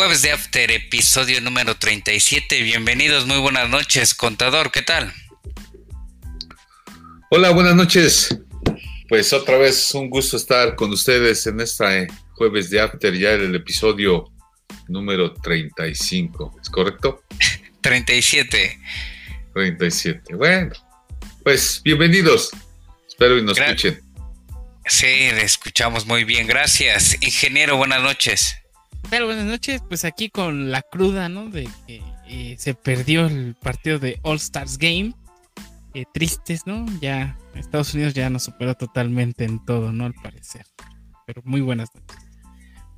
Jueves de After, episodio número 37. Bienvenidos, muy buenas noches, contador, ¿qué tal? Hola, buenas noches. Pues otra vez un gusto estar con ustedes en esta eh, Jueves de After, ya en el episodio número 35, ¿es correcto? 37. 37, bueno, pues bienvenidos. Espero y nos escuchen. Sí, le escuchamos muy bien, gracias. Ingeniero, buenas noches. Pero buenas noches, pues aquí con la cruda, ¿no? De que eh, se perdió el partido de All Stars Game. Eh, tristes, ¿no? Ya Estados Unidos ya nos superó totalmente en todo, ¿no? Al parecer. Pero muy buenas noches.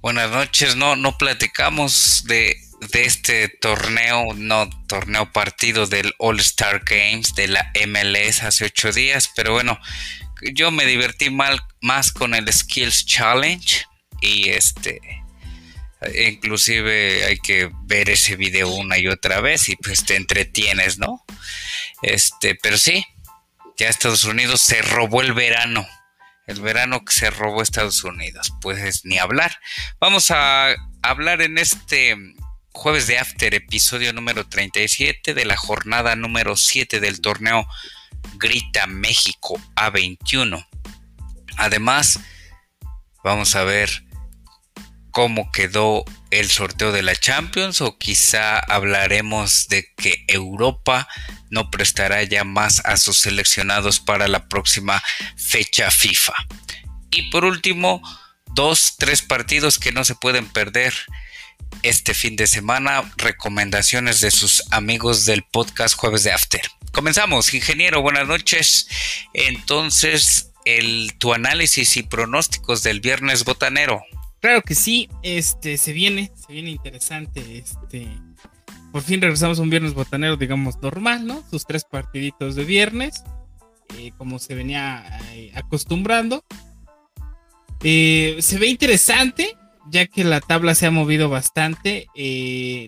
Buenas noches, no, no platicamos de, de este torneo, no torneo partido del All Star Games de la MLS hace ocho días, pero bueno, yo me divertí mal, más con el Skills Challenge y este inclusive hay que ver ese video una y otra vez y pues te entretienes, ¿no? Este, pero sí, ya Estados Unidos se robó el verano. El verano que se robó Estados Unidos, pues ni hablar. Vamos a hablar en este jueves de After, episodio número 37 de la jornada número 7 del torneo Grita México A21. Además, vamos a ver cómo quedó el sorteo de la Champions o quizá hablaremos de que Europa no prestará ya más a sus seleccionados para la próxima fecha FIFA. Y por último, dos, tres partidos que no se pueden perder este fin de semana, recomendaciones de sus amigos del podcast Jueves de After. Comenzamos, ingeniero, buenas noches. Entonces, el, tu análisis y pronósticos del viernes botanero. Claro que sí, este se viene, se viene interesante, este por fin regresamos a un viernes botanero, digamos, normal, ¿no? Sus tres partiditos de viernes, eh, como se venía eh, acostumbrando. Eh, se ve interesante, ya que la tabla se ha movido bastante.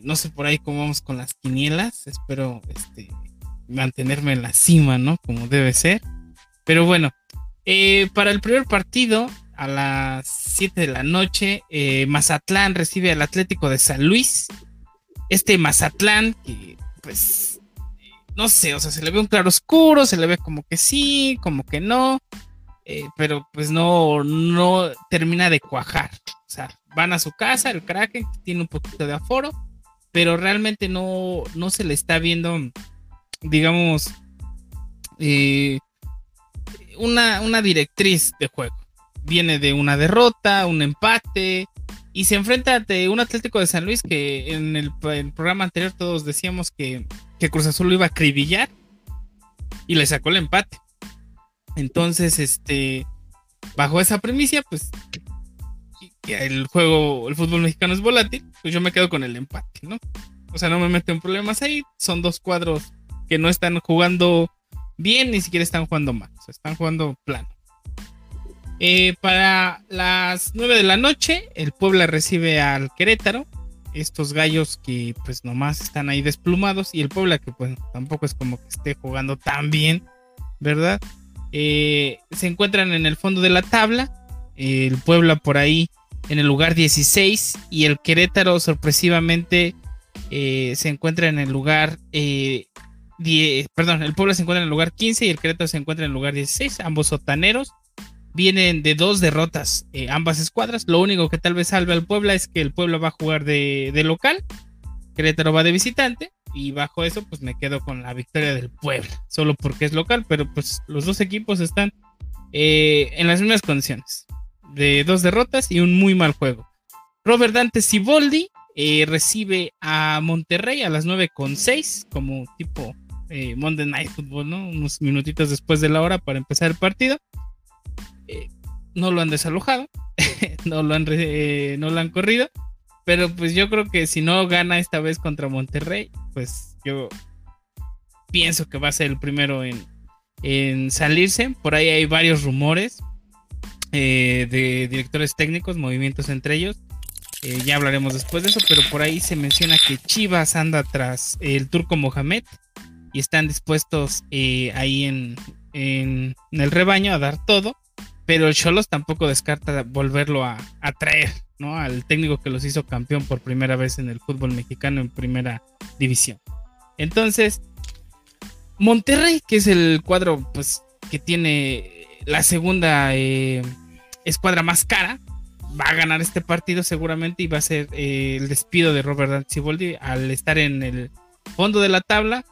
no sé por ahí cómo vamos con las quinielas. Espero este, mantenerme en la cima, ¿no? Como debe ser. Pero bueno, para el primer partido a las 7 de la noche, eh, Mazatlán recibe al Atlético de San Luis. Este Mazatlán, que pues, no sé, o sea, se le ve un claro oscuro, se le ve como que sí, como que no, eh, pero pues no, no termina de cuajar. O sea, van a su casa, el Kraken tiene un poquito de aforo, pero realmente no, no se le está viendo, digamos, eh, una, una directriz de juego viene de una derrota, un empate y se enfrenta ante un Atlético de San Luis que en el, programa anterior todos decíamos que, que, Cruz Azul lo iba a acribillar y le sacó el empate. Entonces, este, bajo esa premisa, pues el juego, el fútbol mexicano es volátil, pues yo me quedo con el empate, ¿no? O sea, no me meto en problemas ahí, son dos cuadros que no están jugando bien, ni siquiera están jugando mal, o sea, están jugando plano. Eh, para las 9 de la noche, el Puebla recibe al Querétaro. Estos gallos que pues nomás están ahí desplumados. Y el Puebla que pues tampoco es como que esté jugando tan bien, ¿verdad? Eh, se encuentran en el fondo de la tabla. El Puebla por ahí en el lugar 16. Y el Querétaro sorpresivamente eh, se encuentra en el lugar... 10, perdón, el Puebla se encuentra en el lugar 15 y el Querétaro se encuentra en el lugar 16. Ambos sotaneros vienen de dos derrotas eh, ambas escuadras. Lo único que tal vez salve al Puebla es que el Puebla va a jugar de, local, Querétaro va de visitante y bajo eso pues me quedo con la victoria del Puebla, solo porque es local, pero pues los dos equipos están eh, en las mismas condiciones, de dos derrotas y un muy mal juego. Robert Dante Siboldi eh, recibe a Monterrey a las 9.6 como tipo Monday Night Football, ¿no? Unos minutitos después de la hora para empezar el partido. Eh, no lo han desalojado, no, lo han eh, no lo han corrido, pero pues yo creo que si no gana esta vez contra Monterrey, pues yo pienso que va a ser el primero en, en salirse. Por ahí hay varios rumores eh, de directores técnicos, movimientos entre ellos. ya hablaremos después de eso, pero por ahí se menciona que Chivas anda tras el turco Mohamed y están dispuestos ahí en, en, el rebaño a dar todo pero el Cholos tampoco descarta volverlo a, traer. ¿no? Al técnico que los hizo campeón por primera vez en el fútbol mexicano en primera división. Entonces, Monterrey, que es el cuadro pues, que tiene la segunda eh, escuadra más cara, va a ganar este partido seguramente y va a ser eh, el despido de Robert Antiboldi al estar en el fondo de la tabla.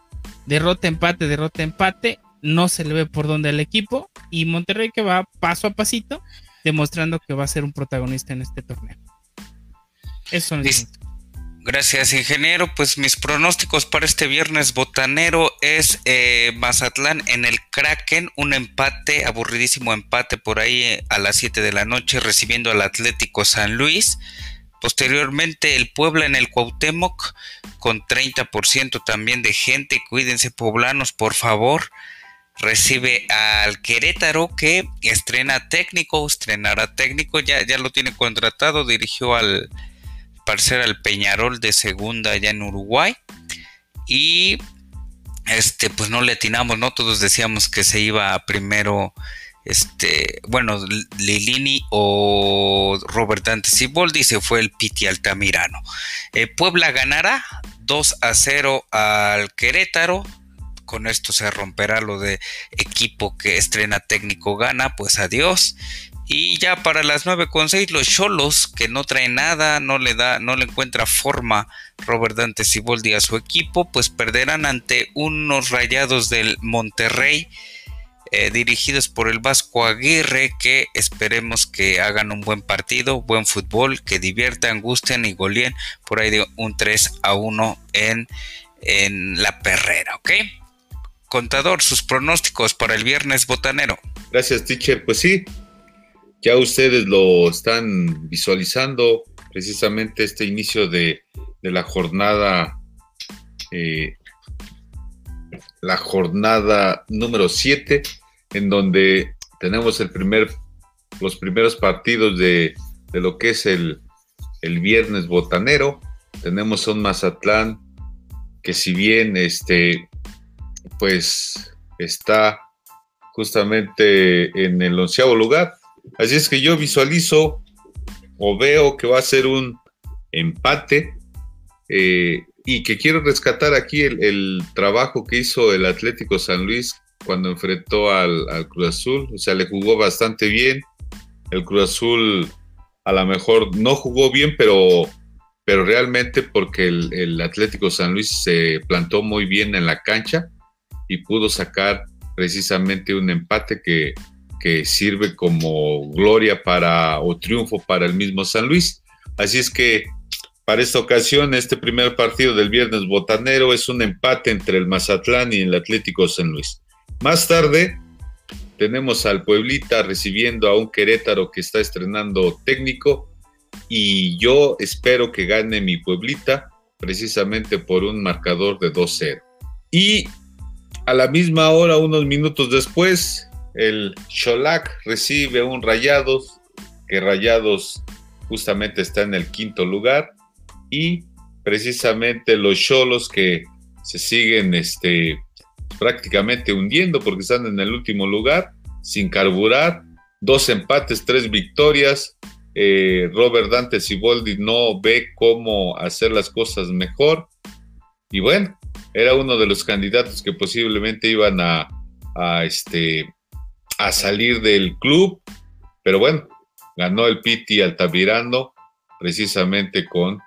Derrota, empate, derrota, empate. No se le ve por dónde al equipo. Y Monterrey que va paso a pasito, demostrando que va a ser un protagonista en este torneo. Eso son Gracias, ingeniero. Pues mis pronósticos para este viernes botanero es eh, Mazatlán en el Kraken, un empate, aburridísimo empate por ahí eh, a las 7 de la noche, recibiendo al Atlético San Luis. Posteriormente el Puebla en el Cuauhtémoc con 30% también de gente. Cuídense poblanos, por favor. Recibe al Querétaro que estrena técnico, estrenará técnico, ya, ya lo tiene contratado, dirigió al parecer al Peñarol de segunda allá en Uruguay. Y este, pues no le atinamos, ¿no? Todos decíamos que se iba primero, este, bueno, Lilini o Robert Dante Siboldi, se fue el Piti Altamirano. Eh, Puebla ganará 2 a 0 al Querétaro. Con esto se romperá lo de equipo que estrena técnico gana, pues adiós. Y ya para las 9.6 los Cholos, que no trae nada, no le da, no le encuentra forma Robert Dante Siboldi a su equipo, pues perderán ante unos rayados del Monterrey, eh, dirigidos por el Vasco Aguirre, que esperemos que hagan un buen partido, buen fútbol, que diviertan, gusten y goleen por ahí de un 3 a 1 en, en la perrera, ¿ok? Contador, sus pronósticos para el viernes botanero. Gracias, teacher. Pues sí, ya ustedes lo están visualizando precisamente este inicio de, la jornada, eh, la jornada número 7, en donde tenemos el primer, los primeros partidos de, lo que es el, el, viernes botanero. Tenemos un Mazatlán que si bien este, pues está justamente en el onceavo lugar, Así es que yo visualizo o veo que va a ser un empate eh, y que quiero rescatar aquí el, trabajo que hizo el Atlético San Luis cuando enfrentó al, Cruz Azul. O sea, le jugó bastante bien. El Cruz Azul a lo mejor no jugó bien, pero, pero realmente porque el, el Atlético San Luis se plantó muy bien en la cancha y pudo sacar precisamente un empate que, que sirve como gloria para o triunfo para el mismo San Luis. Así es que para esta ocasión, este primer partido del viernes botanero es un empate entre el Mazatlán y el Atlético San Luis. Más tarde tenemos al Pueblita recibiendo a un Querétaro que está estrenando técnico y yo espero que gane mi Pueblita precisamente por un marcador de 2-0. Y a la misma hora, unos minutos después, el Cholak recibe un Rayados, que Rayados justamente está en el quinto lugar, y precisamente los Cholos que se siguen este, prácticamente hundiendo porque están en el último lugar, sin carburar, dos empates, tres victorias. Eh, Robert Dante Siboldi no ve cómo hacer las cosas mejor. Y bueno, era uno de los candidatos que posiblemente iban a, este, a salir del club, pero bueno, ganó el Piti Altamirano precisamente con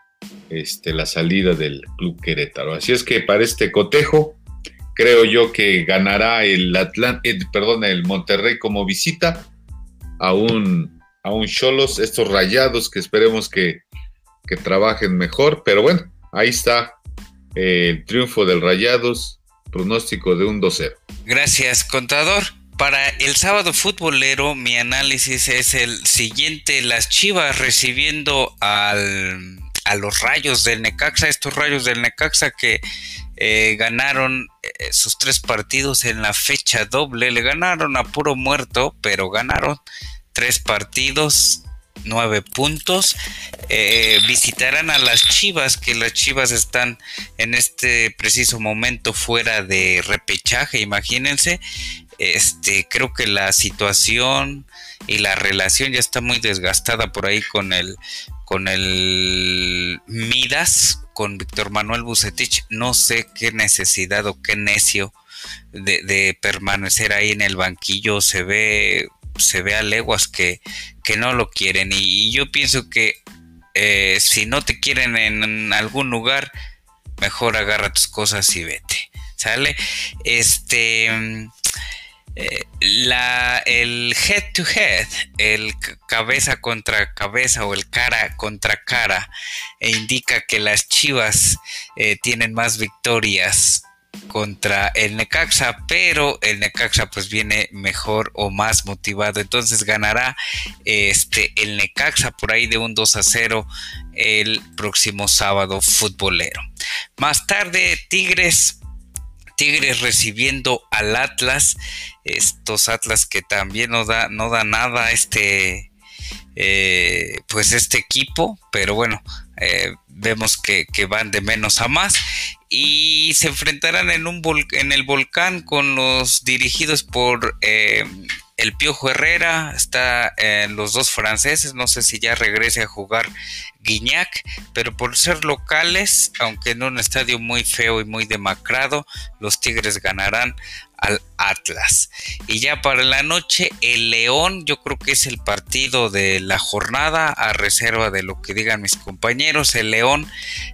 este, la salida del club Querétaro. Así es que para este cotejo, creo yo que ganará el Atlán, eh, perdón, el Monterrey como visita a un a un Cholos, estos rayados que esperemos que, que trabajen mejor, pero bueno, ahí está el triunfo del Rayados, pronóstico de un 2-0. Gracias, contador. Para el sábado futbolero, mi análisis es el siguiente: las Chivas recibiendo al, a los rayos del Necaxa, estos rayos del Necaxa que eh, ganaron eh, sus tres partidos en la fecha doble, le ganaron a puro muerto, pero ganaron tres partidos, nueve puntos. Eh, visitarán a las Chivas, que las Chivas están en este preciso momento fuera de repechaje, imagínense este, creo que la situación y la relación ya está muy desgastada por ahí con el con el Midas, con Víctor Manuel Bucetich. No sé qué necesidad o qué necio de, permanecer ahí en el banquillo. Se ve, se ve a leguas que, que no lo quieren. Y, yo pienso que eh, si no te quieren en algún lugar, mejor agarra tus cosas y vete. ¿Sale? Este. Eh, la, el head to head, el cabeza contra cabeza o el cara contra cara, e indica que las Chivas eh, tienen más victorias contra el Necaxa, pero el Necaxa pues viene mejor o más motivado, entonces ganará este el Necaxa por ahí de un 2 a 0 el próximo sábado futbolero. Más tarde Tigres Tigres recibiendo al Atlas, estos Atlas que también no da, no da nada este, eh, pues este equipo, pero bueno, eh, vemos que, van de menos a más y se enfrentarán en, un en el volcán con los dirigidos por eh, el Piojo Herrera, está en los dos franceses, no sé si ya regrese a jugar Guiñac, pero por ser locales, aunque en un estadio muy feo y muy demacrado, los Tigres ganarán al Atlas. Y ya para la noche, el León, yo creo que es el partido de la jornada, a reserva de lo que digan mis compañeros. El León,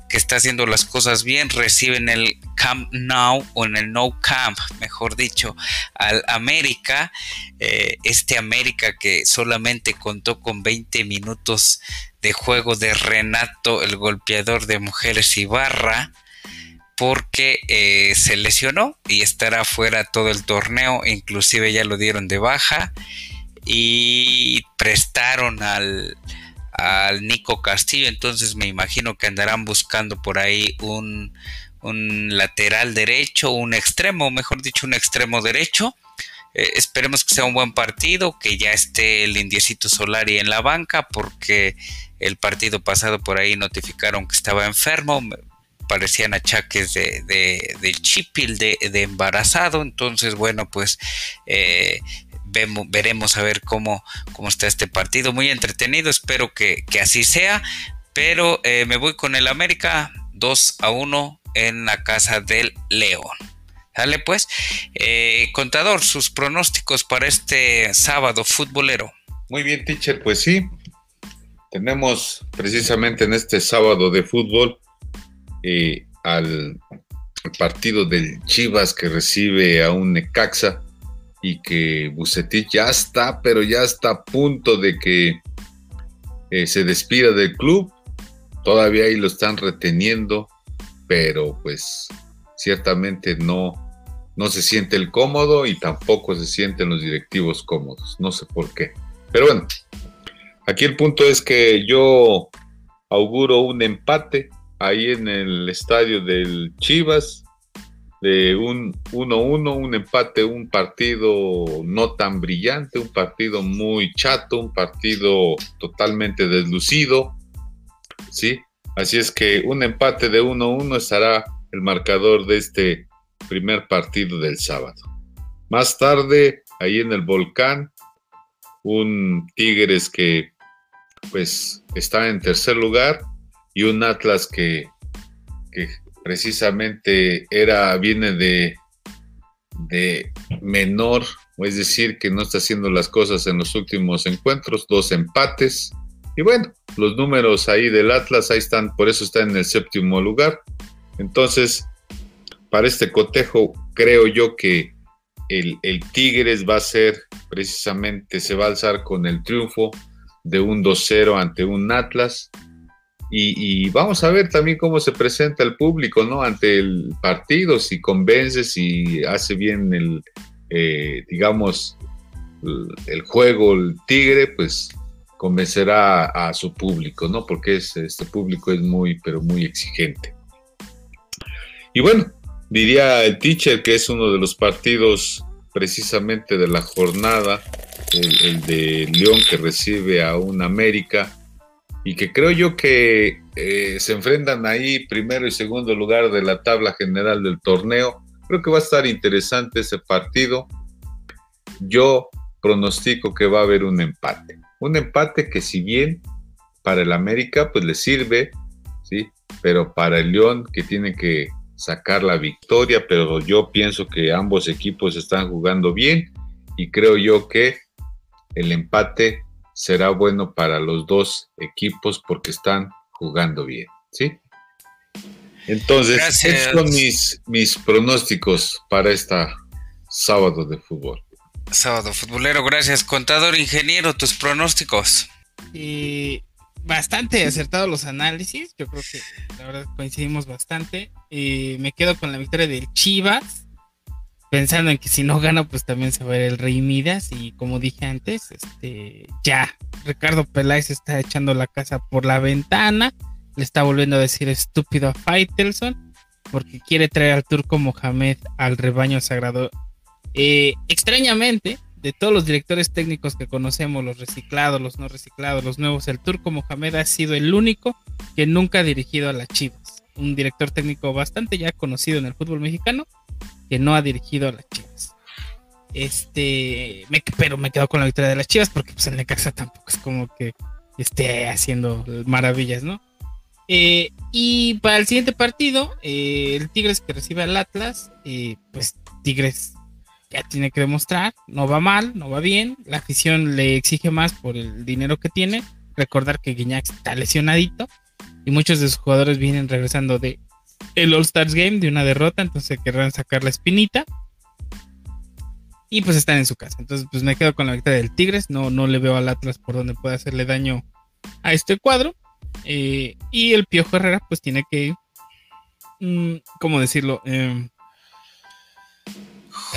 que está haciendo las cosas bien, recibe en el Camp Now o en el No Camp, mejor dicho, al América. Eh, este América que solamente contó con 20 minutos de juego de Renato, el golpeador de mujeres Ibarra porque eh, se lesionó y estará fuera todo el torneo, inclusive ya lo dieron de baja y prestaron al, al Nico Castillo, entonces me imagino que andarán buscando por ahí un, un lateral derecho, un extremo, mejor dicho, un extremo derecho. Eh, esperemos que sea un buen partido, que ya esté el Indiecito Solari en la banca, porque el partido pasado por ahí notificaron que estaba enfermo parecían achaques de, de, chipil, de, embarazado. Entonces, bueno, pues eh, vemos, veremos a ver cómo, cómo está este partido. Muy entretenido, espero que, así sea. Pero eh, me voy con el América 2 a 1 en la casa del León. Dale pues, eh, contador, sus pronósticos para este sábado futbolero. Muy bien, teacher, pues sí. Tenemos precisamente en este sábado de fútbol eh, al partido del Chivas que recibe a un Necaxa y que Bucetich ya está, pero ya está a punto de que eh, se despida del club. Todavía ahí lo están reteniendo, pero pues ciertamente no, no se siente el cómodo y tampoco se sienten los directivos cómodos. No sé por qué. Pero bueno, aquí el punto es que yo auguro un empate ahí en el estadio del Chivas, de un 1-1, un empate, un partido no tan brillante, un partido muy chato, un partido totalmente deslucido, ¿sí? Así es que un empate de 1-1 estará el marcador de este primer partido del sábado. Más tarde, ahí en el volcán, un Tigres que pues está en tercer lugar y un Atlas que, precisamente era, viene de, de menor, es decir, que no está haciendo las cosas en los últimos encuentros, dos empates. Y bueno, los números ahí del Atlas, ahí están, por eso está en el séptimo lugar. Entonces, para este cotejo, creo yo que el, el Tigres va a ser precisamente, se va a alzar con el triunfo de un 2-0 ante un Atlas y, vamos a ver también cómo se presenta el público, ¿no? Ante el partido, si convence, si hace bien el, eh, digamos, el, juego, el Tigre, pues convencerá a, su público, ¿no? Porque este público es muy, pero muy exigente. Y bueno, diría el teacher que es uno de los partidos precisamente de la jornada, el, el de León que recibe a un América y que creo yo que eh, se enfrentan ahí primero y segundo lugar de la tabla general del torneo. Creo que va a estar interesante ese partido. Yo pronostico que va a haber un empate. Un empate que si bien para el América, pues le sirve, ¿sí? Pero para el León, que tiene que sacar la victoria, pero yo pienso que ambos equipos están jugando bien y creo yo que el empate será bueno para los dos equipos porque están jugando bien, ¿sí? Entonces, estos son mis, mis pronósticos para esta sábado de fútbol. Sábado futbolero, gracias. Contador, ingeniero, tus pronósticos. Y bastante acertados los análisis. Yo creo que la verdad coincidimos bastante. Y me quedo con la victoria del Chivas. Pensando en que si no gana, pues también se va a ver el Rey Midas. Y como dije antes, este ya Ricardo Peláez está echando la casa por la ventana. Le está volviendo a decir estúpido a Faitelson. Porque quiere traer al turco Mohamed al rebaño sagrado eh, extrañamente, de todos los directores técnicos que conocemos, los reciclados, los no reciclados, los nuevos, el turco Mohamed ha sido el único que nunca ha dirigido a las Chivas. Un director técnico bastante ya conocido en el fútbol mexicano que no ha dirigido a las Chivas. Este, pero me quedo con la victoria de las Chivas porque en casa tampoco es como que esté haciendo maravillas, ¿no? Eh, y para el siguiente partido, eh, el Tigres que recibe al Atlas, pues Tigres ya tiene que demostrar, no va mal, no va bien, la afición le exige más por el dinero que tiene, recordar que Guiñac está lesionadito y muchos de sus jugadores vienen regresando de el All Stars Game, de una derrota, entonces querrán sacar la espinita y pues están en su casa, entonces pues me quedo con la victoria del Tigres, no, no le veo al Atlas por donde pueda hacerle daño a este cuadro eh, y el Piojo Herrera pues tiene que, mm, ¿cómo decirlo? Eh,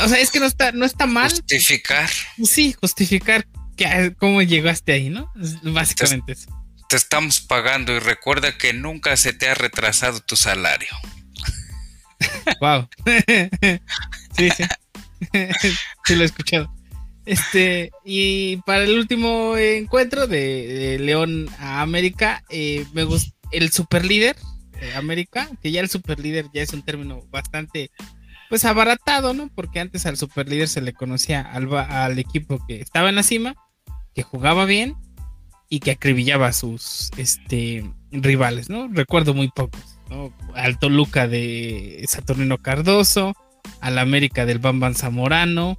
o sea, es que no está, no está mal. Justificar. Sí, justificar que, cómo llegaste ahí, ¿no? Básicamente eso. Te estamos pagando y recuerda que nunca se te ha retrasado tu salario. Wow. sí, sí. sí, lo he escuchado. Este, y para el último encuentro de, León a América, eh, me gusta el superlíder de América, que ya el superlíder ya es un término bastante pues abaratado, ¿no? Porque antes al superlíder se le conocía al, al equipo que estaba en la cima, que jugaba bien y que acribillaba a sus este, rivales, ¿no? Recuerdo muy pocos, ¿no? Al Toluca de Saturnino Cardoso, al América del Bamban Zamorano,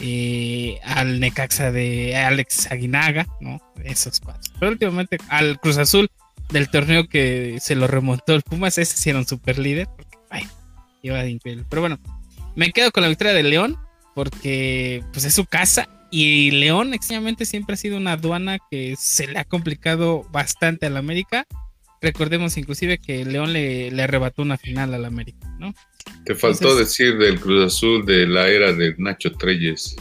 eh, al Necaxa de Alex Aguinaga, ¿no? Esos cuatro. Pero últimamente al Cruz Azul del torneo que se lo remontó el Pumas, ese sí era un super líder, porque, iba de increíble. Pero bueno, me quedo con la victoria de León porque pues es su casa y León extrañamente siempre ha sido una aduana que se le ha complicado bastante a la América. Recordemos inclusive que León le, arrebató una final a la América, ¿no? Te faltó decir del Cruz Azul de la era de Nacho Treyes.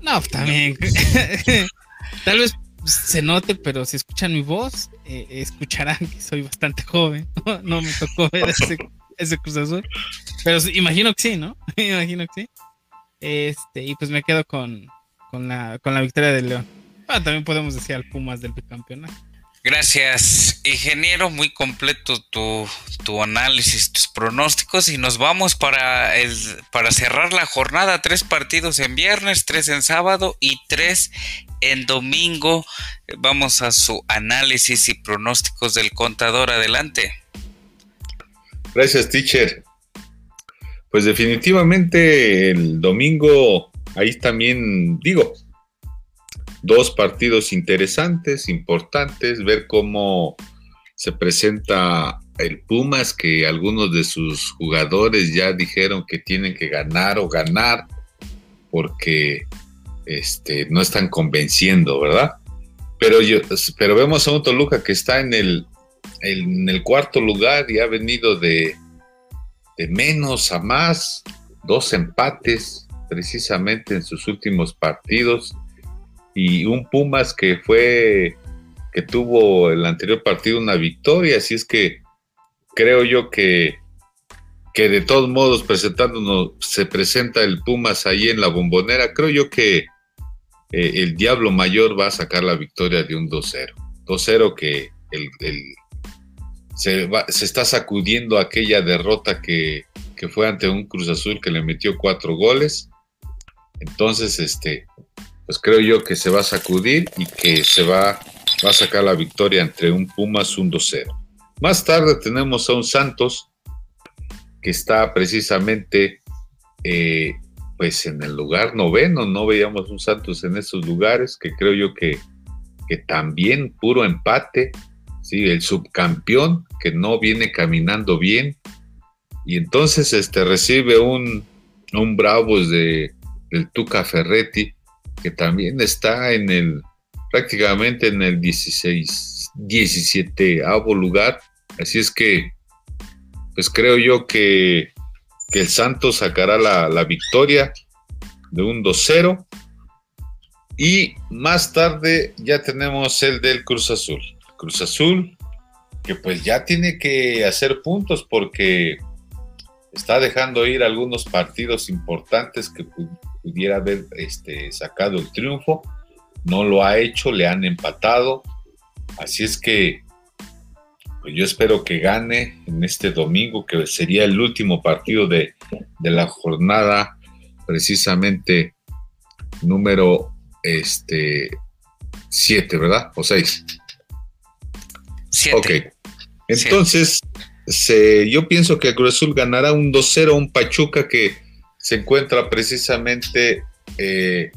No, también. Tal vez se note, pero si escuchan mi voz, eh, escucharán que soy bastante joven. No, me tocó ver ese, ese Cruz Azul. Pero imagino que sí, ¿no? imagino que sí. Este, y pues me quedo con, con, la, con la victoria del León. Ah, también podemos decir al Pumas del bicampeonato. Gracias, ingeniero. Muy completo tu, tu, análisis, tus pronósticos. Y nos vamos para, el, para cerrar la jornada. Tres partidos en viernes, tres en sábado y tres en domingo. Vamos a su análisis y pronósticos del contador. Adelante. Gracias, teacher. Pues definitivamente el domingo, ahí también digo, dos partidos interesantes, importantes, ver cómo se presenta el Pumas, que algunos de sus jugadores ya dijeron que tienen que ganar o ganar, porque este, no están convenciendo, ¿verdad? Pero, yo, pero vemos a un Toluca que está en el, en el cuarto lugar y ha venido de, de menos a más, dos empates precisamente en sus últimos partidos y un Pumas que fue que tuvo el anterior partido una victoria, así es que creo yo que que de todos modos presentándonos se presenta el Pumas ahí en la bombonera, creo yo que eh, el Diablo Mayor va a sacar la victoria de un 2-0. 2-0 que el, se, está sacudiendo aquella derrota que, fue ante un Cruz Azul que le metió cuatro goles. Entonces, este, pues creo yo que se va a sacudir y que se va va a sacar la victoria entre un Pumas un 2-0. Más tarde tenemos a un Santos que está precisamente eh, pues en el lugar noveno, no veíamos un Santos en esos lugares, que creo yo que, que también puro empate, ¿sí? el subcampeón que no viene caminando bien, y entonces este, recibe un, un Bravos de, del Tuca Ferretti, que también está en el prácticamente en el 16, 17 lugar, así es que pues creo yo que que el Santos sacará la, victoria de un 2-0. Y más tarde ya tenemos el del Cruz Azul. Cruz Azul, que pues ya tiene que hacer puntos porque está dejando ir algunos partidos importantes que pudiera haber este, sacado el triunfo. No lo ha hecho, le han empatado. Así es que pues yo espero que gane en este domingo, que sería el último partido de, la jornada, precisamente número este 7, ¿verdad? O 6. 7. Ok. Entonces, yo pienso que Cruz Azul ganará un 2-0 un Pachuca que se encuentra precisamente eh,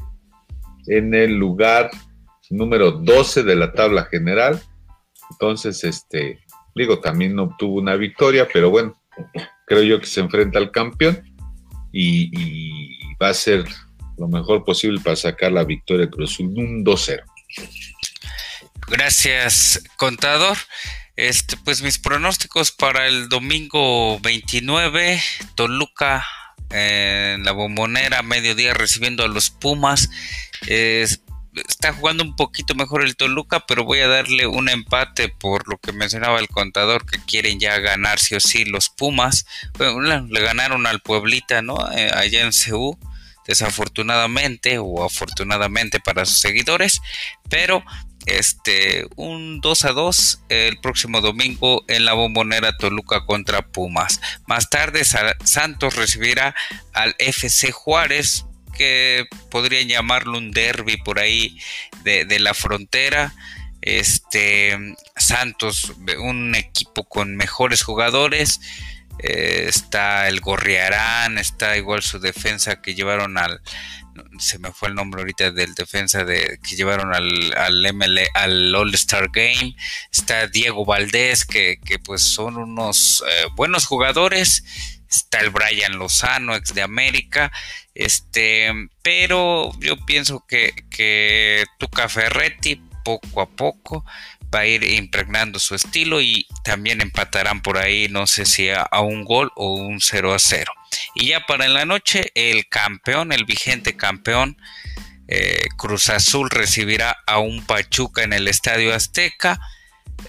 en el lugar número 12 de la tabla general. Entonces, este, Digo, también obtuvo una victoria, pero bueno, creo yo que se enfrenta al campeón y, va a ser lo mejor posible para sacar la victoria Cruz un 2-0. Gracias, contador. Este, pues mis pronósticos para el domingo 29, Toluca en la bombonera, mediodía recibiendo a los Pumas. Es está jugando un poquito mejor el Toluca, pero voy a darle un empate por lo que mencionaba el contador, que quieren ya ganar sí o sí los Pumas. le ganaron al Pueblita, ¿no? Eh, allá en Ceú, desafortunadamente o afortunadamente para sus seguidores, pero este un 2 a 2 el próximo domingo en la bombonera Toluca contra Pumas. Más tarde Santos recibirá al FC Juárez que podrían llamarlo un derby por ahí de, la frontera. Este Santos, un equipo con mejores jugadores. Eh, está el Gorriarán, está igual su defensa que llevaron al, se me fue el nombre ahorita del defensa de que llevaron al, al al All Star Game. Está Diego Valdés, que, pues son unos eh, buenos jugadores está el Brian Lozano, ex de América, este, pero yo pienso que, que Tuca Ferretti poco a poco va a ir impregnando su estilo y también empatarán por ahí, no sé si a, un gol o un 0 a 0. Y ya para en la noche, el campeón, el vigente campeón, eh, Cruz Azul recibirá a un Pachuca en el Estadio Azteca.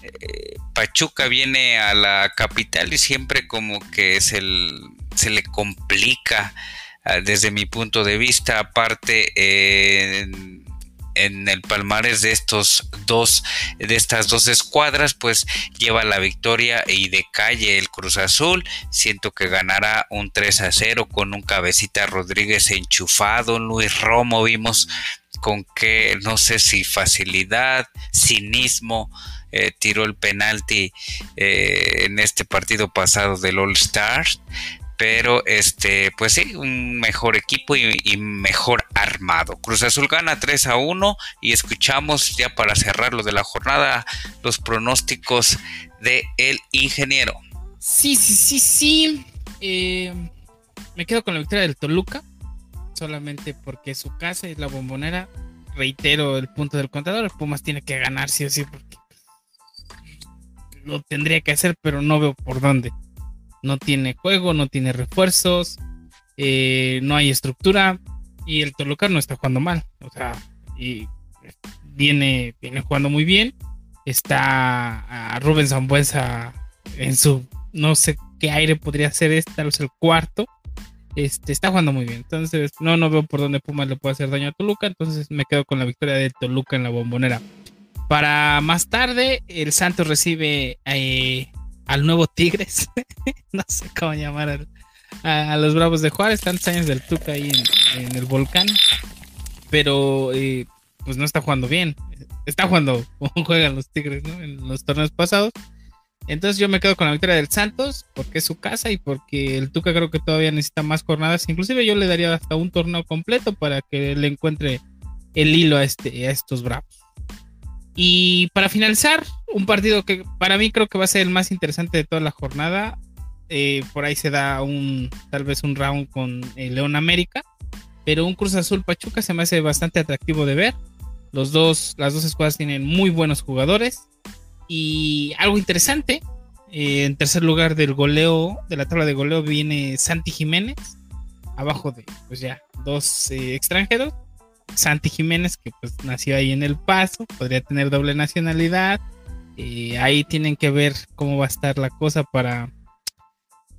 Eh, Pachuca viene a la capital y siempre como que se le complica ah, desde mi punto de vista, aparte en, el palmares de estos dos, de estas dos escuadras, pues lleva la victoria y de calle el Cruz Azul. Siento que ganará un 3 a 0 con un cabecita Rodríguez enchufado, Luis Romo vimos con qué, no sé si facilidad, cinismo, eh, tiró el penalti eh, en este partido pasado del All Star. Pero este, pues sí, un mejor equipo y, mejor armado. Cruz Azul gana 3 a 1 y escuchamos ya para cerrar lo de la jornada los pronósticos de el ingeniero. Sí, sí, sí, sí. Eh, me quedo con la victoria del Toluca. Solamente porque su casa es la bombonera. Reitero el punto del contador. Pumas tiene que ganar sí o sí porque lo tendría que hacer, pero no veo por dónde. No tiene juego, no tiene refuerzos, eh, no hay estructura y el Toluca no está jugando mal. O sea, y viene, viene jugando muy bien. Está a Rubén Zambuesa en su, no sé qué aire podría ser este, tal vez el cuarto. Este, está jugando muy bien. Entonces, no, no veo por dónde Pumas le puede hacer daño a Toluca. Entonces, me quedo con la victoria de Toluca en la bombonera. Para más tarde, el Santos recibe eh, al nuevo Tigres. no sé cómo llamar a, los Bravos de Juárez. Tantos años del Tuca ahí en, el volcán. Pero eh, pues no está jugando bien. está jugando como juegan los Tigres, ¿no? En los torneos pasados. Entonces yo me quedo con la victoria del Santos porque es su casa y porque el Tuca creo que todavía necesita más jornadas. Inclusive yo le daría hasta un torneo completo para que le encuentre el hilo a, este, a estos Bravos. Y para finalizar, un partido que para mí creo que va a ser el más interesante de toda la jornada. Eh, por ahí se da un tal vez un round con el León América, pero un Cruz Azul Pachuca se me hace bastante atractivo de ver. Los dos, las dos escuadras tienen muy buenos jugadores. Y algo interesante, eh, en tercer lugar del goleo, de la tabla de goleo viene Santi Jiménez, abajo de, pues ya, dos eh, extranjeros. Santi Jiménez, que pues nació ahí en El Paso, podría tener doble nacionalidad. Eh, ahí tienen que ver cómo va a estar la cosa para,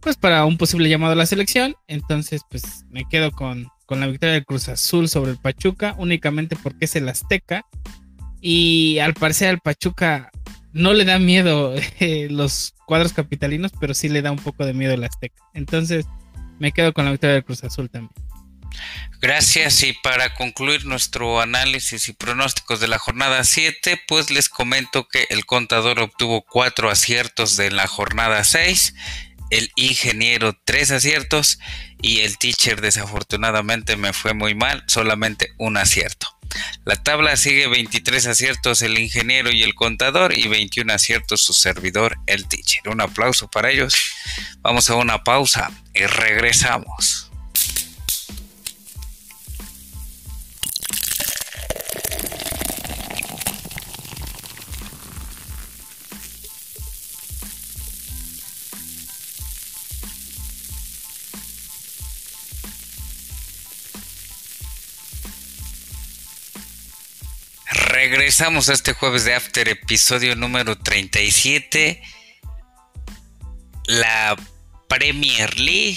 pues para un posible llamado a la selección. Entonces, pues me quedo con, con la victoria del Cruz Azul sobre el Pachuca, únicamente porque es el Azteca. Y al parecer al Pachuca no le da miedo eh, los cuadros capitalinos, pero sí le da un poco de miedo el Azteca. Entonces, me quedo con la victoria del Cruz Azul también. Gracias y para concluir nuestro análisis y pronósticos de la jornada 7, pues les comento que el contador obtuvo cuatro aciertos de la jornada 6, el ingeniero tres aciertos y el teacher desafortunadamente me fue muy mal, solamente un acierto. La tabla sigue 23 aciertos el ingeniero y el contador y 21 aciertos su servidor el teacher. Un aplauso para ellos. Vamos a una pausa y regresamos. Regresamos a este jueves de After, episodio número 37. La Premier League,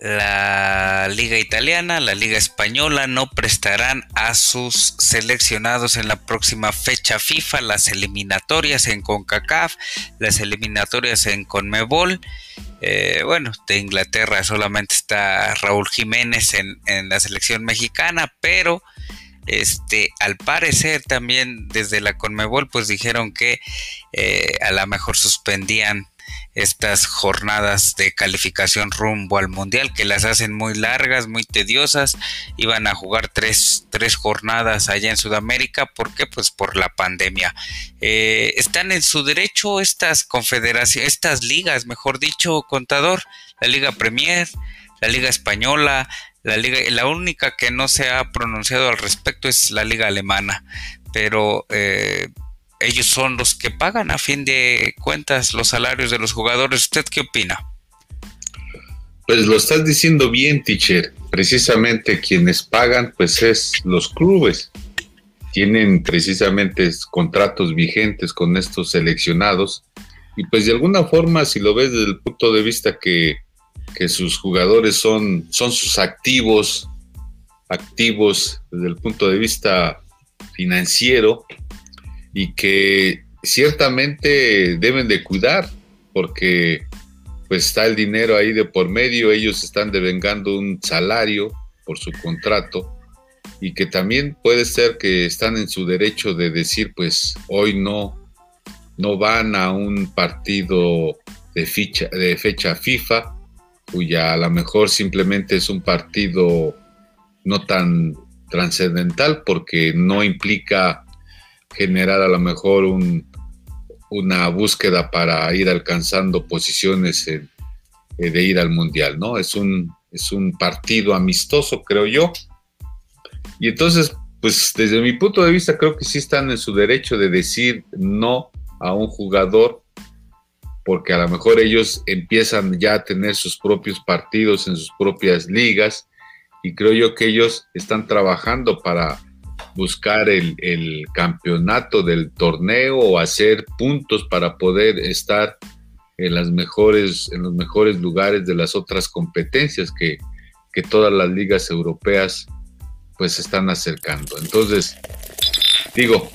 la Liga Italiana, la Liga Española no prestarán a sus seleccionados en la próxima fecha FIFA, las eliminatorias en CONCACAF, las eliminatorias en CONMEBOL. Eh, bueno, de Inglaterra solamente está Raúl Jiménez en, en la selección mexicana, pero este, al parecer también desde la Conmebol pues dijeron que eh, a lo mejor suspendían estas jornadas de calificación rumbo al mundial que las hacen muy largas, muy tediosas. Iban a jugar tres, tres jornadas allá en Sudamérica. ¿Por qué? Pues por la pandemia. Eh, están en su derecho estas confederaciones, estas ligas, mejor dicho, contador, la Liga Premier, la Liga Española, la liga, la única que no se ha pronunciado al respecto es la liga alemana, pero eh, ellos son los que pagan a fin de cuentas los salarios de los jugadores. ¿Usted qué opina? Pues lo estás diciendo bien, teacher. Precisamente quienes pagan, pues es los clubes. Tienen precisamente contratos vigentes con estos seleccionados. Y pues de alguna forma, si lo ves desde el punto de vista que que sus jugadores son, son sus activos, activos desde el punto de vista financiero y que ciertamente deben de cuidar porque pues está el dinero ahí de por medio, ellos están devengando un salario por su contrato y que también puede ser que están en su derecho de decir pues hoy no no van a un partido de, ficha, de fecha FIFA cuya a lo mejor simplemente es un partido no tan trascendental porque no implica generar a lo mejor una búsqueda para ir alcanzando posiciones eh, de ir al mundial, ¿no? Es un, es un partido amistoso, creo yo. Y entonces, pues desde mi punto de vista, creo que sí están en su derecho de decir no a un jugador porque a lo mejor ellos empiezan ya a tener sus propios partidos en sus propias ligas y creo yo que ellos están trabajando para buscar el, campeonato del torneo o hacer puntos para poder estar en, las mejores, los mejores lugares de las otras competencias que, que todas las ligas europeas pues están acercando. Entonces, digo,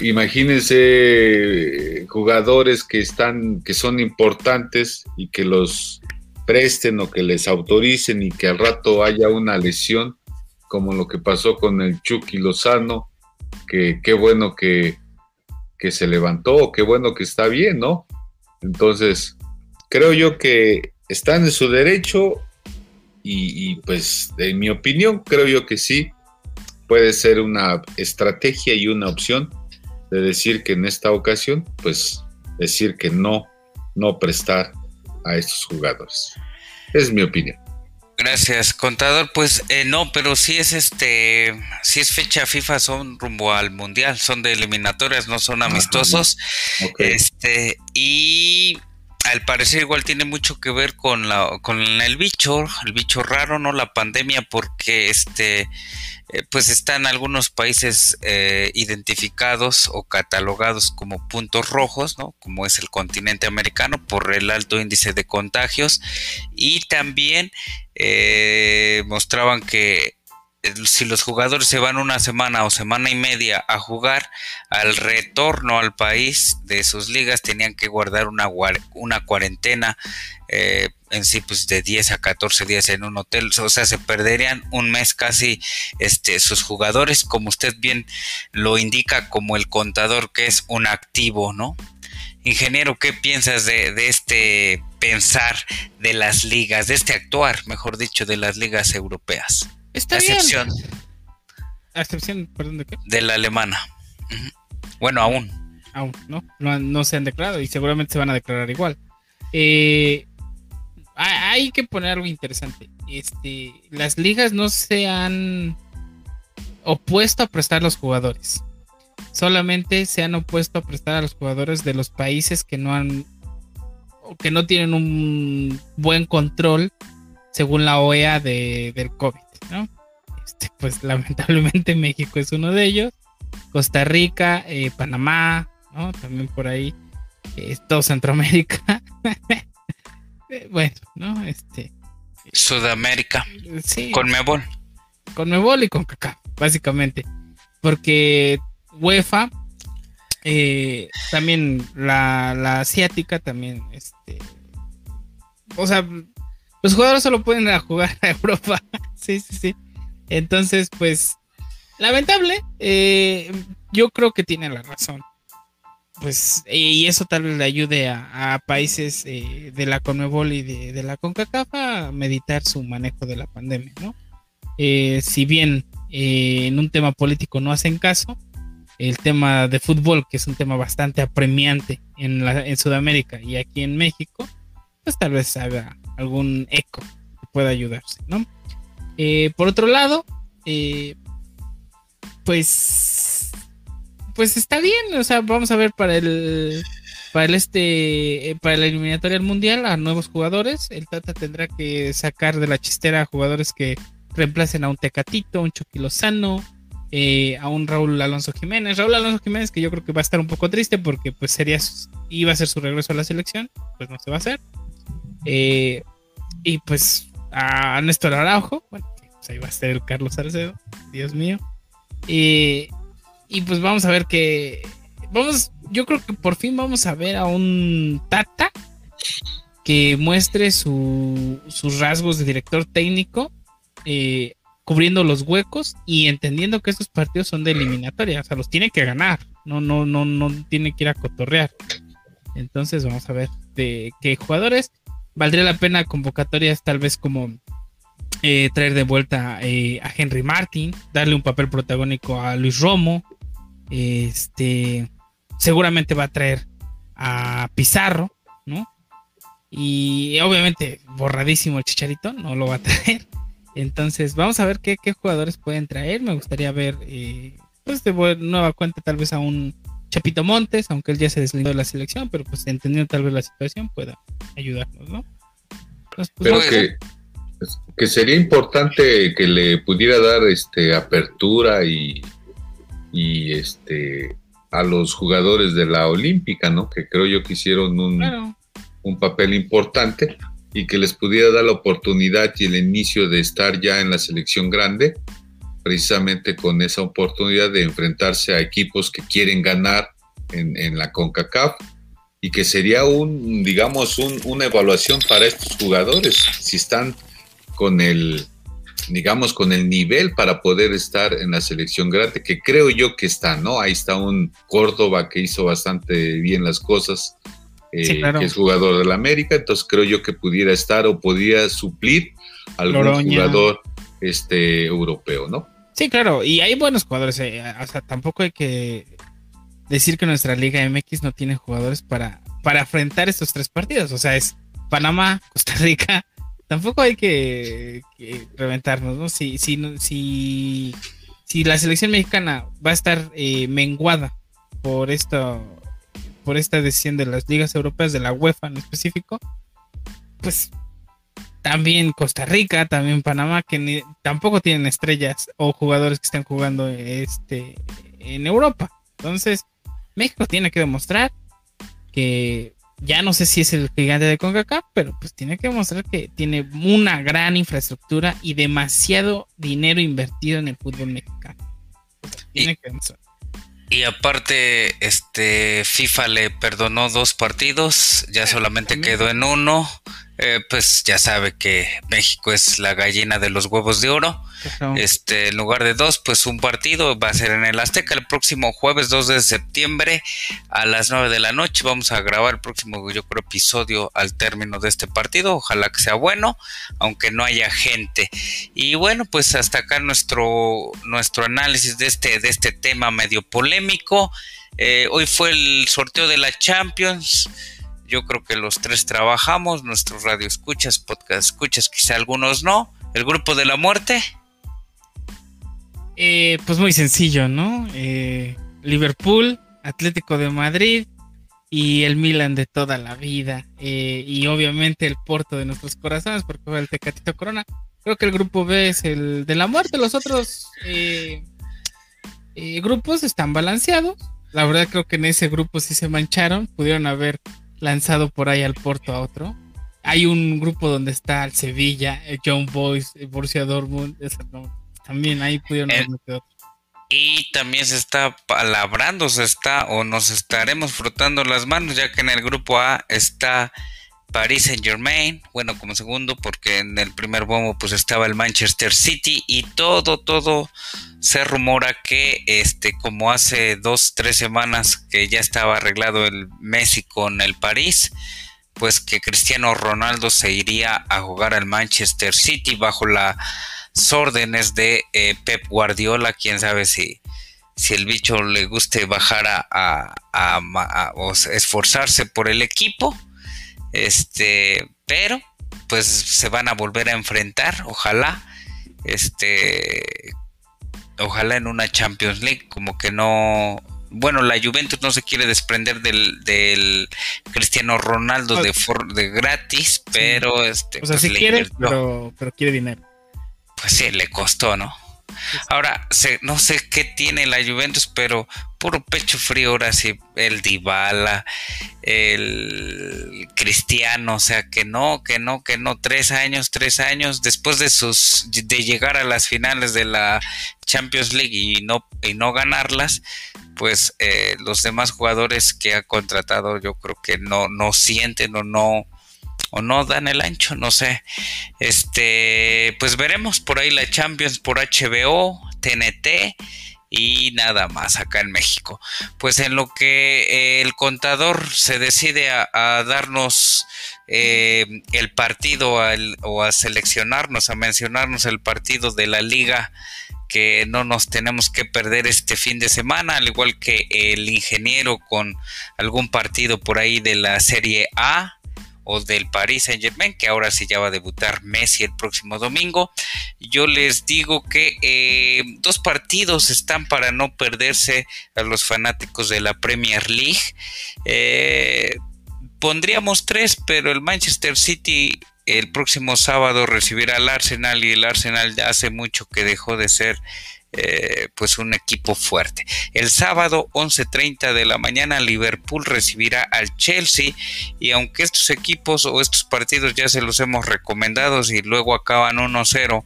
imagínense jugadores que están, que son importantes y que los presten o que les autoricen y que al rato haya una lesión, como lo que pasó con el Chucky Lozano, que qué bueno que, que se levantó, qué bueno que está bien, ¿no? Entonces, creo yo que están en su derecho y, pues en mi opinión creo yo que sí puede ser una estrategia y una opción de decir que en esta ocasión pues decir que no no prestar a estos jugadores es mi opinión Gracias, contador. Pues eh, no, pero sí es este, sí es fecha FIFA, son rumbo al mundial, son de eliminatorias, no son amistosos. Este, y al parecer igual tiene mucho que ver con la con el bicho, el bicho raro, no la pandemia, porque este eh, pues están algunos países eh, identificados o catalogados como puntos rojos, ¿no? Como es el continente americano por el alto índice de contagios y también eh, mostraban que si los jugadores se van una semana o semana y media a jugar, al retorno al país de sus ligas tenían que guardar una, cuarentena eh, en sí pues de 10 a 14 días en un hotel, o sea, se perderían un mes casi este, sus jugadores, como usted bien lo indica como el contador que es un activo, ¿no? Ingeniero, ¿qué piensas de, de este pensar de las ligas, de este actuar, mejor dicho, de las ligas europeas? Está excepción. excepción, perdón, ¿de qué? De la alemana. Bueno, aún. Aún, ¿no? ¿no? se han declarado y seguramente se van a declarar igual. Eh, hay que poner algo interesante. Este, las ligas no se han opuesto a prestar los jugadores. Solamente se han opuesto a prestar a los jugadores de los países que no han o que no tienen un buen control según la OEA de, del COVID. Este, pues lamentablemente México es uno de ellos. Costa Rica, eh, Panamá, ¿no? También por ahí. todo Centroamérica. Eh, bueno, ¿no? Este. Sudamérica. Sí. Con Mebol. Con Mebol y con Kaká, básicamente. Porque UEFA, eh, también la, la asiática, también, este. O sea, los jugadores solo pueden jugar a Europa. sí, sí, sí. Entonces, pues, lamentable. Eh, yo creo que tiene la razón. Pues, y eso tal vez le ayude a, países eh, de la CONMEBOL y de, la CONCACAF a meditar su manejo de la pandemia, ¿no? Eh, si bien en un tema político no hacen caso, el tema de fútbol, que es un tema bastante apremiante en, en Sudamérica y aquí en México, pues tal vez haga algún eco que pueda ayudarse, ¿no? Eh, por otro lado, eh, pues, pues está bien, o sea, vamos a ver para el, para el este, eh, para la eliminatoria mundial a nuevos jugadores. El Tata tendrá que sacar de la chistera a jugadores que reemplacen a un Tecatito, a un Chucky Lozano, a un Raúl Alonso Jiménez. Raúl Alonso Jiménez que yo creo que va a estar un poco triste porque pues sería iba a ser su regreso a la selección, pues no se va a hacer. Eh, y pues a Néstor Araujo, bueno, pues ahí va a ser Carlos Salcedo, Dios mío. y pues vamos a ver que. Vamos, yo creo que por fin vamos a ver a un Tata que muestre sus rasgos de director técnico, eh, cubriendo los huecos y entendiendo que estos partidos son de eliminatoria, o sea, los tiene que ganar, no, no, no, no tiene que ir a cotorrear. Entonces vamos a ver de qué jugadores valdría la pena convocatorias tal vez como eh, traer de vuelta eh, a Henry Martin, darle un papel protagónico a Luis Romo, este, seguramente va a traer a Pizarro, ¿no? Y obviamente borradísimo el Chicharito, no lo va a traer. Entonces vamos a ver qué, jugadores pueden traer. Me gustaría ver, eh, pues de nueva cuenta tal vez a un Chapito Montes, aunque él ya se deslindó de la selección, pero pues entendiendo tal vez la situación pueda ayudarnos, ¿no? Pues, pero que, que, sería importante que le pudiera dar este apertura y, y este a los jugadores de la Olímpica, ¿no? Que creo yo que hicieron un, un papel importante y que les pudiera dar la oportunidad y el inicio de estar ya en la selección grande precisamente con esa oportunidad de enfrentarse a equipos que quieren ganar en, la CONCACAF y que sería un, digamos, una evaluación para estos jugadores, si están con el digamos, con el nivel para poder estar en la selección grande, que creo yo que está, ¿no? Ahí está un Córdoba que hizo bastante bien las cosas, eh, que es jugador del América, entonces creo yo que pudiera estar o podría suplir algún jugador este, europeo, ¿no? Sí, claro, y hay buenos jugadores, eh, o sea, tampoco hay que decir que nuestra Liga MX no tiene jugadores para, para enfrentar estos tres partidos, o sea, es Panamá, Costa Rica, tampoco hay que, reventarnos, ¿no? Si, si, si, la selección mexicana va a estar eh, menguada por esto, por esta decisión de las ligas europeas, de la UEFA en específico, pues también Costa Rica, también Panamá, que tampoco tienen estrellas o jugadores que estén jugando este, en Europa. Entonces, México tiene que demostrar que ya no sé si es el gigante de CONCACAF, pero pues tiene que demostrar que tiene una gran infraestructura y demasiado dinero invertido en el fútbol mexicano. tiene y, que demostrar. Y aparte, este FIFA le perdonó dos partidos, ya solamente quedó en uno. Eh, pues ya sabe que México es la gallina de los huevos de oro. Este, en lugar de dos, pues un partido va a ser en el Azteca el próximo jueves 2 de septiembre a las 9 de la noche. Vamos a grabar el próximo, yo creo, episodio al término de este partido. Ojalá que sea bueno, aunque no haya gente. Y bueno, pues hasta acá nuestro, nuestro análisis de este, de este tema medio polémico. Eh, hoy fue el sorteo de la Champions yo creo que los tres trabajamos, nuestros radio escuchas, podcast escuchas, quizá algunos no. El grupo de la muerte. Eh, pues muy sencillo, ¿no? Eh, Liverpool, Atlético de Madrid y el Milan de toda la vida. Eh, y obviamente el Porto de nuestros corazones, porque fue el Tecatito Corona. Creo que el grupo B es el de la muerte. Los otros grupos están balanceados. La verdad creo que en ese grupo sí se mancharon. Pudieron haber lanzado por ahí al Porto a otro. Hay un grupo donde está el Sevilla, el John Boys, el Borussia Dortmund. también ahí pudieron haber metido y también se está palabrando, se está o nos estaremos frotando las manos, ya que en el grupo A está Paris Saint Germain, bueno, como segundo, porque en el primer bombo pues estaba el Manchester City y todo, todo se rumora que este, como hace dos, tres semanas que ya estaba arreglado el Messi con el París, pues que Cristiano Ronaldo se iría a jugar al Manchester City bajo las órdenes de eh, Pep Guardiola, quién sabe si si el bicho le guste bajar a, a, esforzarse por el equipo este, pero pues se van a volver a enfrentar, ojalá. Este, ojalá en una Champions League, como que no. Bueno, la Juventus no se quiere desprender del, Cristiano Ronaldo de, de gratis, pero este. O sea, pues, quiere, pero, pero quiere dinero. Pues sí, le costó, ¿no? Ahora, no sé qué tiene la Juventus, pero puro pecho frío ahora sí, el Dybala, el Cristiano, o sea, que no, que no, que no, tres años, tres años, después de sus, de llegar a las finales de la Champions League y no, y no ganarlas, pues eh, los demás jugadores que ha contratado yo creo que no, no sienten o no, o no dan el ancho, no sé. Este, pues veremos por ahí la Champions por HBO, TNT y nada más acá en México. Pues en lo que el contador se decide a, darnos eh, el partido o a seleccionarnos, a mencionarnos el partido de la liga que no nos tenemos que perder este fin de semana, al igual que el ingeniero con algún partido por ahí de la Serie A o del Paris Saint Germain, que ahora sí ya va a debutar Messi el próximo domingo. Yo les digo que eh, dos partidos están para no perderse a los fanáticos de la Premier League. Eh, pondríamos tres, pero el Manchester City el próximo sábado recibirá al Arsenal y el Arsenal hace mucho que dejó de ser eh, pues un equipo fuerte. El sábado 11.30 de la mañana Liverpool recibirá al Chelsea y aunque estos equipos o estos partidos ya se los hemos recomendado y luego acaban 1-0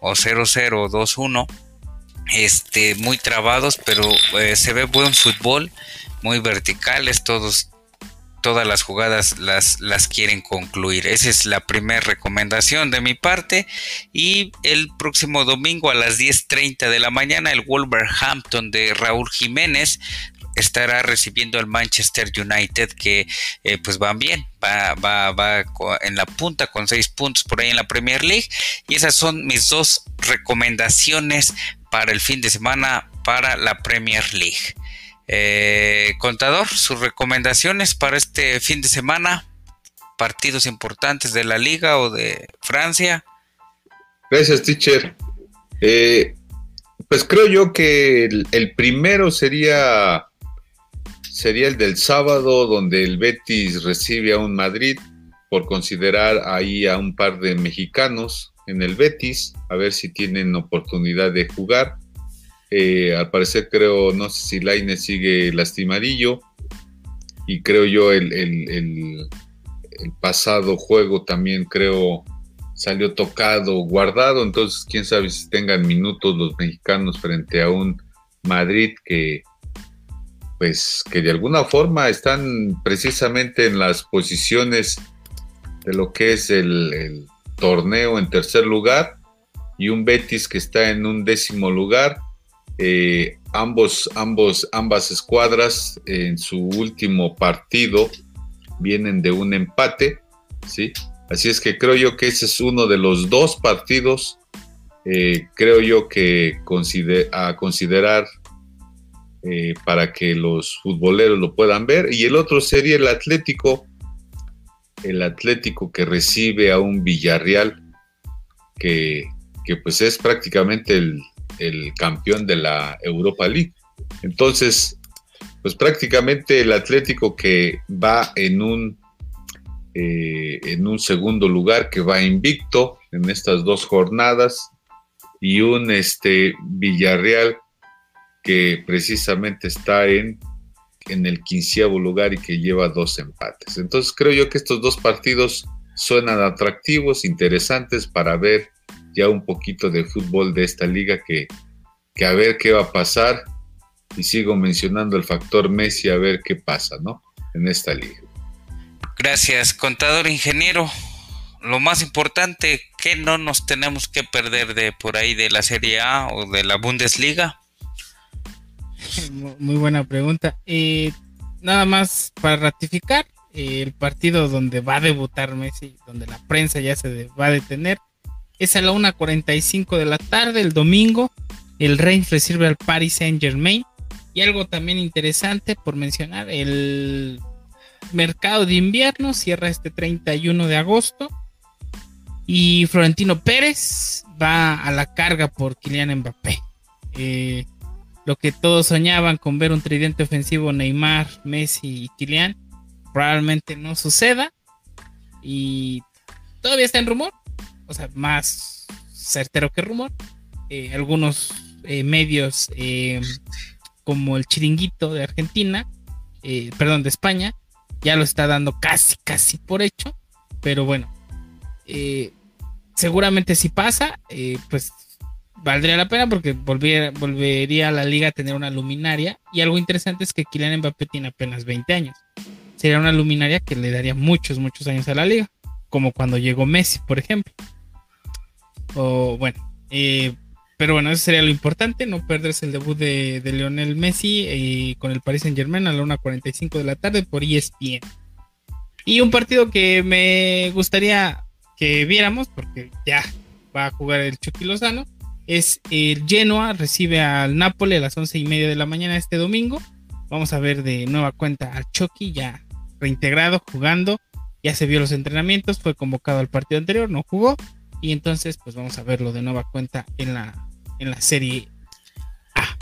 o 0-0 2-1 este muy trabados pero eh, se ve buen fútbol muy verticales todos todas las jugadas las, las quieren concluir. Esa es la primera recomendación de mi parte. Y el próximo domingo a las 10.30 de la mañana, el Wolverhampton de Raúl Jiménez estará recibiendo al Manchester United que eh, pues van bien, va, va, va en la punta con seis puntos por ahí en la Premier League y esas son mis dos recomendaciones para el fin de semana para la Premier League. Eh, contador, sus recomendaciones para este fin de semana, partidos importantes de la liga o de Francia. Gracias, teacher. Eh, pues creo yo que el, primero sería sería el del sábado, donde el Betis recibe a un Madrid por considerar ahí a un par de mexicanos en el Betis, a ver si tienen oportunidad de jugar. Eh, al parecer creo, no sé si Laine sigue lastimadillo y creo yo el, el, pasado juego también creo salió tocado, guardado, entonces quién sabe si tengan minutos los mexicanos frente a un Madrid que pues que de alguna forma están precisamente en las posiciones de lo que es el, el torneo en tercer lugar y un Betis que está en un décimo lugar eh, ambos, ambos, ambas escuadras en su último partido vienen de un empate, ¿sí? Así es que creo yo que ese es uno de los dos partidos, eh, creo yo que a considerar eh, para que los futboleros lo puedan ver. Y el otro sería el Atlético, el Atlético que recibe a un Villarreal, que, que pues es prácticamente el, el campeón de la Europa League. Entonces, pues prácticamente el Atlético que va en un, eh, en un segundo lugar, que va invicto en estas dos jornadas, y un este, Villarreal que precisamente está en, en el quinceavo lugar y que lleva dos empates. Entonces creo yo que estos dos partidos suenan atractivos, interesantes para ver ya un poquito de fútbol de esta liga que, que a ver qué va a pasar. Y sigo mencionando el factor Messi a ver qué pasa, ¿no? En esta liga. Gracias, contador ingeniero. Lo más importante, ¿qué no nos tenemos que perder de por ahí de la Serie A o de la Bundesliga? Muy buena pregunta. Eh, nada más para ratificar eh, el partido donde va a debutar Messi, donde la prensa ya se va a detener, es a la 1.45 de la tarde el domingo. El Reims recibe al Paris Saint Germain. Y algo también interesante por mencionar, el mercado de invierno cierra este 31 de agosto. Y Florentino Pérez va a la carga por Kylian Mbappé. Eh, lo que todos soñaban con ver un tridente ofensivo Neymar, Messi y Kylian probablemente no suceda. Y todavía está en rumor, o sea, más certero que rumor. Eh, algunos eh, medios eh, como el Chiringuito de Argentina, perdón, de España, ya lo está dando casi, casi por hecho. Pero bueno, seguramente si pasa, pues valdría la pena porque volvería a la liga a tener una luminaria. Y algo interesante es que Kylian Mbappé tiene apenas 20 años. Sería una luminaria que le daría muchos, muchos años a la liga. Como cuando llegó Messi, por ejemplo. O bueno, eh, pero bueno, eso sería lo importante, no perderse el debut de, de Lionel Messi eh, con el Paris Saint Germain a la 1.45 de la tarde por ESPN. Y un partido que me gustaría que viéramos, porque ya va a jugar el Chucky Lozano, es el Genoa, recibe al Napoli a las once y media de la mañana este domingo. Vamos a ver de nueva cuenta al Chucky ya reintegrado, jugando. Ya se vio los entrenamientos, fue convocado al partido anterior, no jugó. Y entonces, pues vamos a verlo de nueva cuenta en la, en la serie A.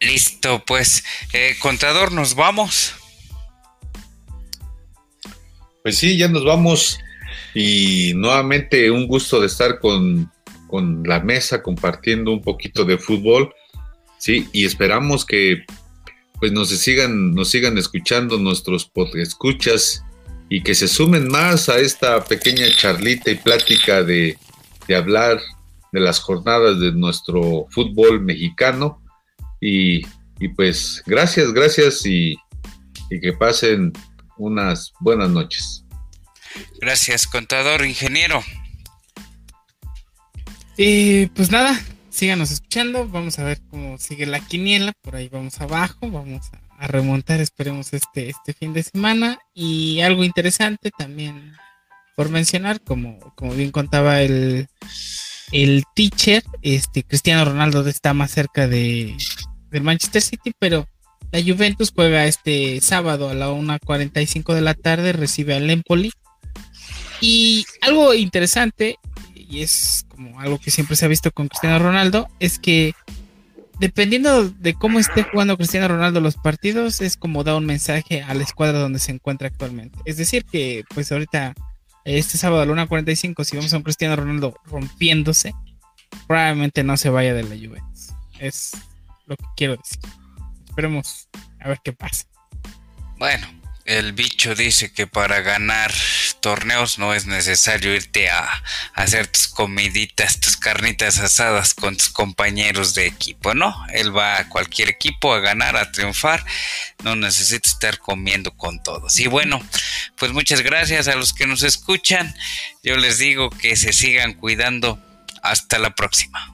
Listo, pues, eh, contador, nos vamos. Pues sí, ya nos vamos. Y nuevamente un gusto de estar con, con la mesa compartiendo un poquito de fútbol. Sí, y esperamos que pues nos sigan, nos sigan escuchando nuestros escuchas y que se sumen más a esta pequeña charlita y plática de, hablar de las jornadas de nuestro fútbol mexicano. Y, pues gracias, gracias y, que pasen unas buenas noches. Gracias, contador, ingeniero. Y pues nada, síganos escuchando, vamos a ver cómo sigue la quiniela, por ahí vamos abajo, vamos a, remontar, esperemos este, este fin de semana. Y algo interesante también por mencionar, como, como bien contaba el, el teacher, este Cristiano Ronaldo está más cerca de, del Manchester City, pero la Juventus juega este sábado a la 1.45 de la tarde, recibe al Empoli. Y algo interesante y es como algo que siempre se ha visto con Cristiano Ronaldo, es que dependiendo de cómo esté jugando Cristiano Ronaldo los partidos, es como da un mensaje a la escuadra donde se encuentra actualmente. Es decir, que pues ahorita, este sábado a la 1.45, si vamos a un Cristiano Ronaldo rompiéndose, probablemente no se vaya de la Juventus. Es lo que quiero decir. Esperemos a ver qué pasa. Bueno, el bicho dice que para ganar torneos no es necesario irte a, hacer tus comiditas, tus carnitas asadas con tus compañeros de equipo, ¿no? Él va a cualquier equipo a ganar, a triunfar, no necesita estar comiendo con todos. Y bueno, pues muchas gracias a los que nos escuchan. Yo les digo que se sigan cuidando. Hasta la próxima.